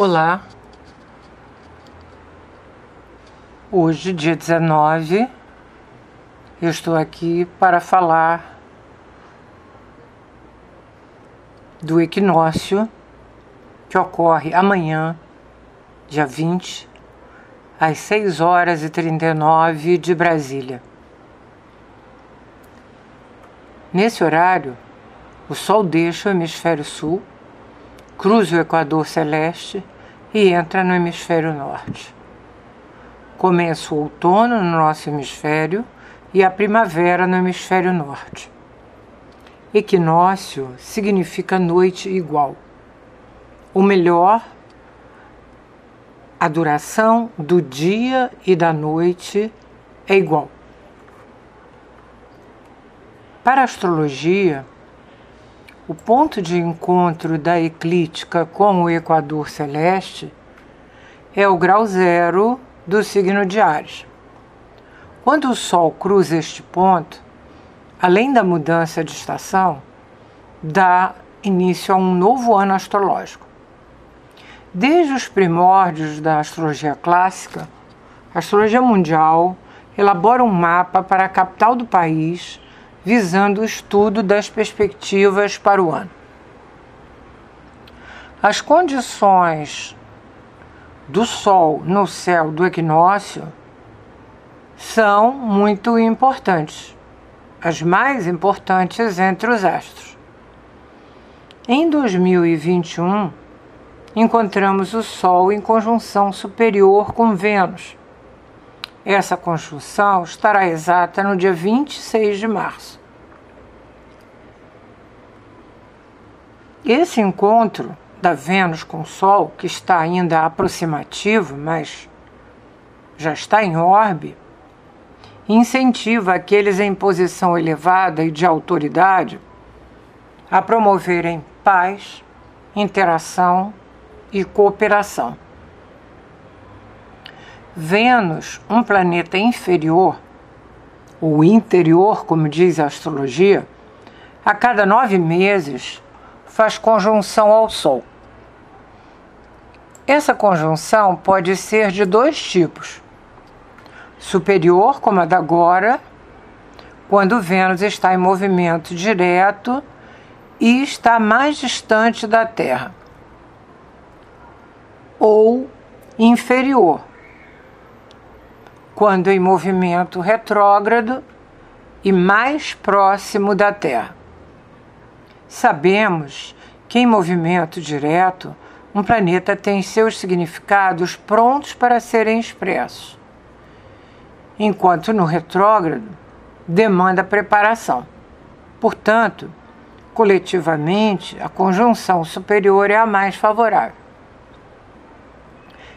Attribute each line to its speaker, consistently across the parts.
Speaker 1: Olá, hoje, dia 19, eu estou aqui para falar do equinócio que ocorre amanhã, dia 20, às 6 horas e 39 de Brasília. Nesse horário, o Sol deixa o hemisfério sul, cruza o Equador celeste e entra no hemisfério norte. Começa o outono no nosso hemisfério e a primavera no hemisfério norte. Equinócio significa noite igual. O melhor, a duração do dia e da noite é igual. Para a astrologia, o ponto de encontro da eclíptica com o equador celeste é o grau zero do signo de Ares. Quando o Sol cruza este ponto, além da mudança de estação, dá início a um novo ano astrológico. Desde os primórdios da astrologia clássica, a astrologia mundial elabora um mapa para a capital do país visando o estudo das perspectivas para o ano. As condições do Sol no céu do equinócio são muito importantes, as mais importantes entre os astros. Em 2021, encontramos o Sol em conjunção superior com Vênus. Essa conjunção estará exata no dia 26 de março. Esse encontro da Vênus com o Sol, que está ainda aproximativo, mas já está em orbe, incentiva aqueles em posição elevada e de autoridade a promoverem paz, interação e cooperação. Vênus, um planeta inferior, ou interior, como diz a astrologia, a cada nove meses faz conjunção ao Sol. Essa conjunção pode ser de dois tipos: superior, como a da agora, quando Vênus está em movimento direto e está mais distante da Terra, ou inferior, quando em movimento retrógrado e mais próximo da Terra. Sabemos que em movimento direto, um planeta tem seus significados prontos para serem expressos, enquanto no retrógrado demanda preparação. Portanto, coletivamente, a conjunção superior é a mais favorável.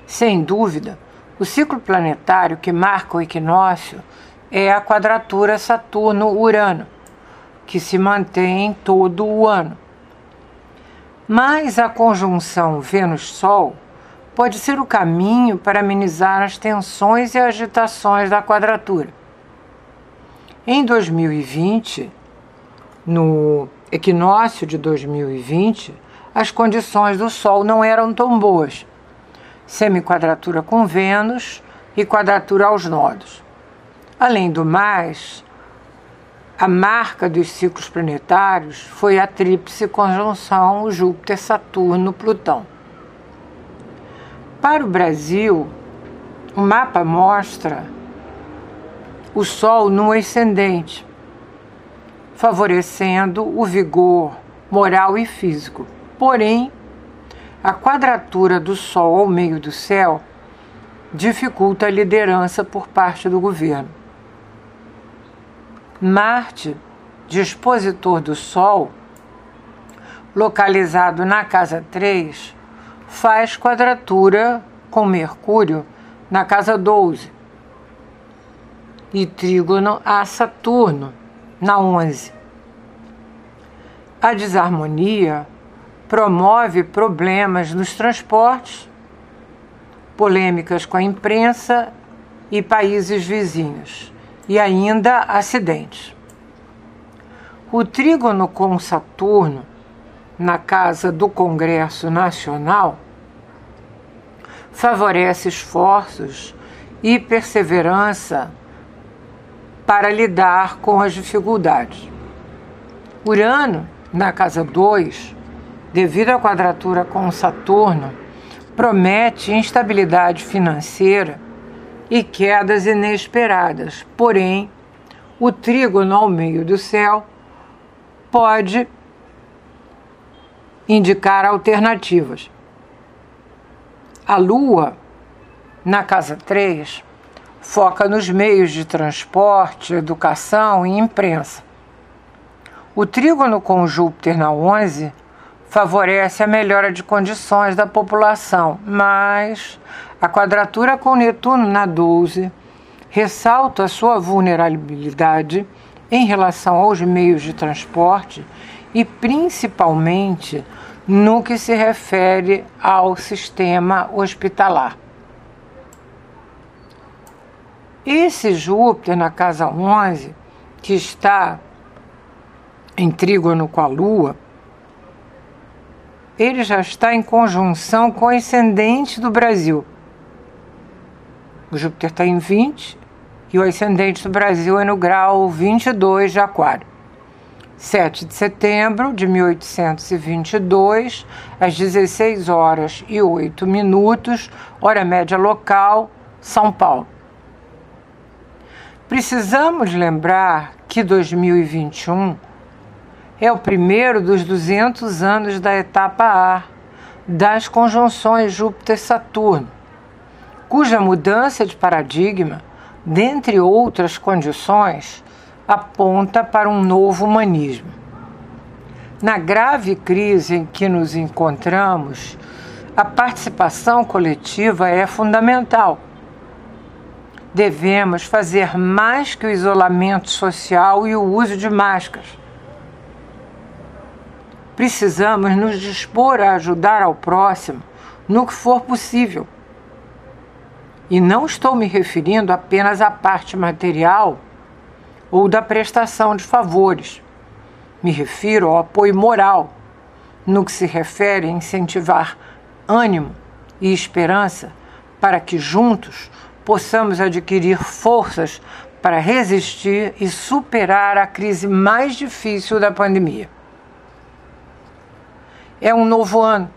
Speaker 1: Sem dúvida, o ciclo planetário que marca o equinócio é a quadratura Saturno-Urano que se mantém todo o ano. Mas a conjunção Vênus-Sol pode ser o caminho para amenizar as tensões e agitações da quadratura. Em 2020, no equinócio de 2020, as condições do Sol não eram tão boas. Semiquadratura com Vênus e quadratura aos nodos. Além do mais, a marca dos ciclos planetários foi a tríplice conjunção Júpiter-Saturno-Plutão. Para o Brasil, o mapa mostra o Sol no ascendente, favorecendo o vigor moral e físico. Porém, a quadratura do Sol ao meio do céu dificulta a liderança por parte do governo. Marte, dispositor do Sol, localizado na casa 3, faz quadratura com Mercúrio na casa 12 e trígono a Saturno na 11. A desarmonia promove problemas nos transportes, polêmicas com a imprensa e países vizinhos e ainda acidentes. O trígono com Saturno, na casa do Congresso Nacional, favorece esforços e perseverança para lidar com as dificuldades. Urano, na casa 2, devido à quadratura com Saturno, promete instabilidade financeira e quedas inesperadas. Porém, o trígono ao meio do céu pode indicar alternativas. A Lua, na casa 3, foca nos meios de transporte, educação e imprensa. O trígono com Júpiter na 11 favorece a melhora de condições da população, mas a quadratura com Netuno na 12 ressalta sua vulnerabilidade em relação aos meios de transporte e principalmente no que se refere ao sistema hospitalar. Esse Júpiter na casa 11, que está em trígono com a Lua, ele já está em conjunção com o ascendente do Brasil. O Júpiter está em 20 e o ascendente do Brasil é no grau 22 de Aquário. 7 de setembro de 1822, às 16 horas e 8 minutos, hora média local, São Paulo. Precisamos lembrar que 2021 é o primeiro dos 200 anos da etapa A das conjunções Júpiter-Saturno, cuja mudança de paradigma, dentre outras condições, aponta para um novo humanismo. Na grave crise em que nos encontramos, a participação coletiva é fundamental devemos fazer mais que o isolamento social e o uso de máscaras. Precisamos nos dispor a ajudar ao próximo no que for possível. E não estou me referindo apenas à parte material ou da prestação de favores. Me refiro ao apoio moral, no que se refere a incentivar ânimo e esperança para que juntos possamos adquirir forças para resistir e superar a crise mais difícil da pandemia. É um novo ano.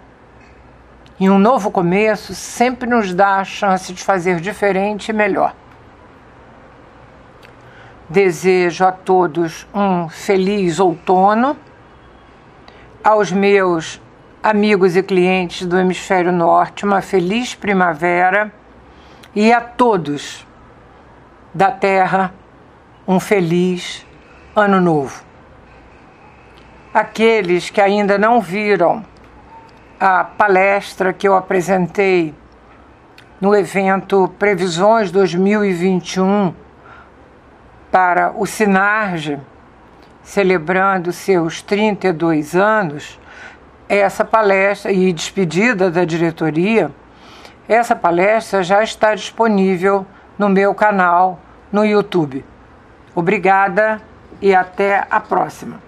Speaker 1: E um novo começo sempre nos dá a chance de fazer diferente e melhor. Desejo a todos um feliz outono, aos meus amigos e clientes do Hemisfério Norte, uma feliz primavera e a todos da Terra um feliz Ano Novo. Aqueles que ainda não viram a palestra que eu apresentei no evento Previsões 2021 para o Sinarge, celebrando seus 32 anos, essa palestra e despedida da diretoria essa palestra já está disponível no meu canal no YouTube. Obrigada e até a próxima.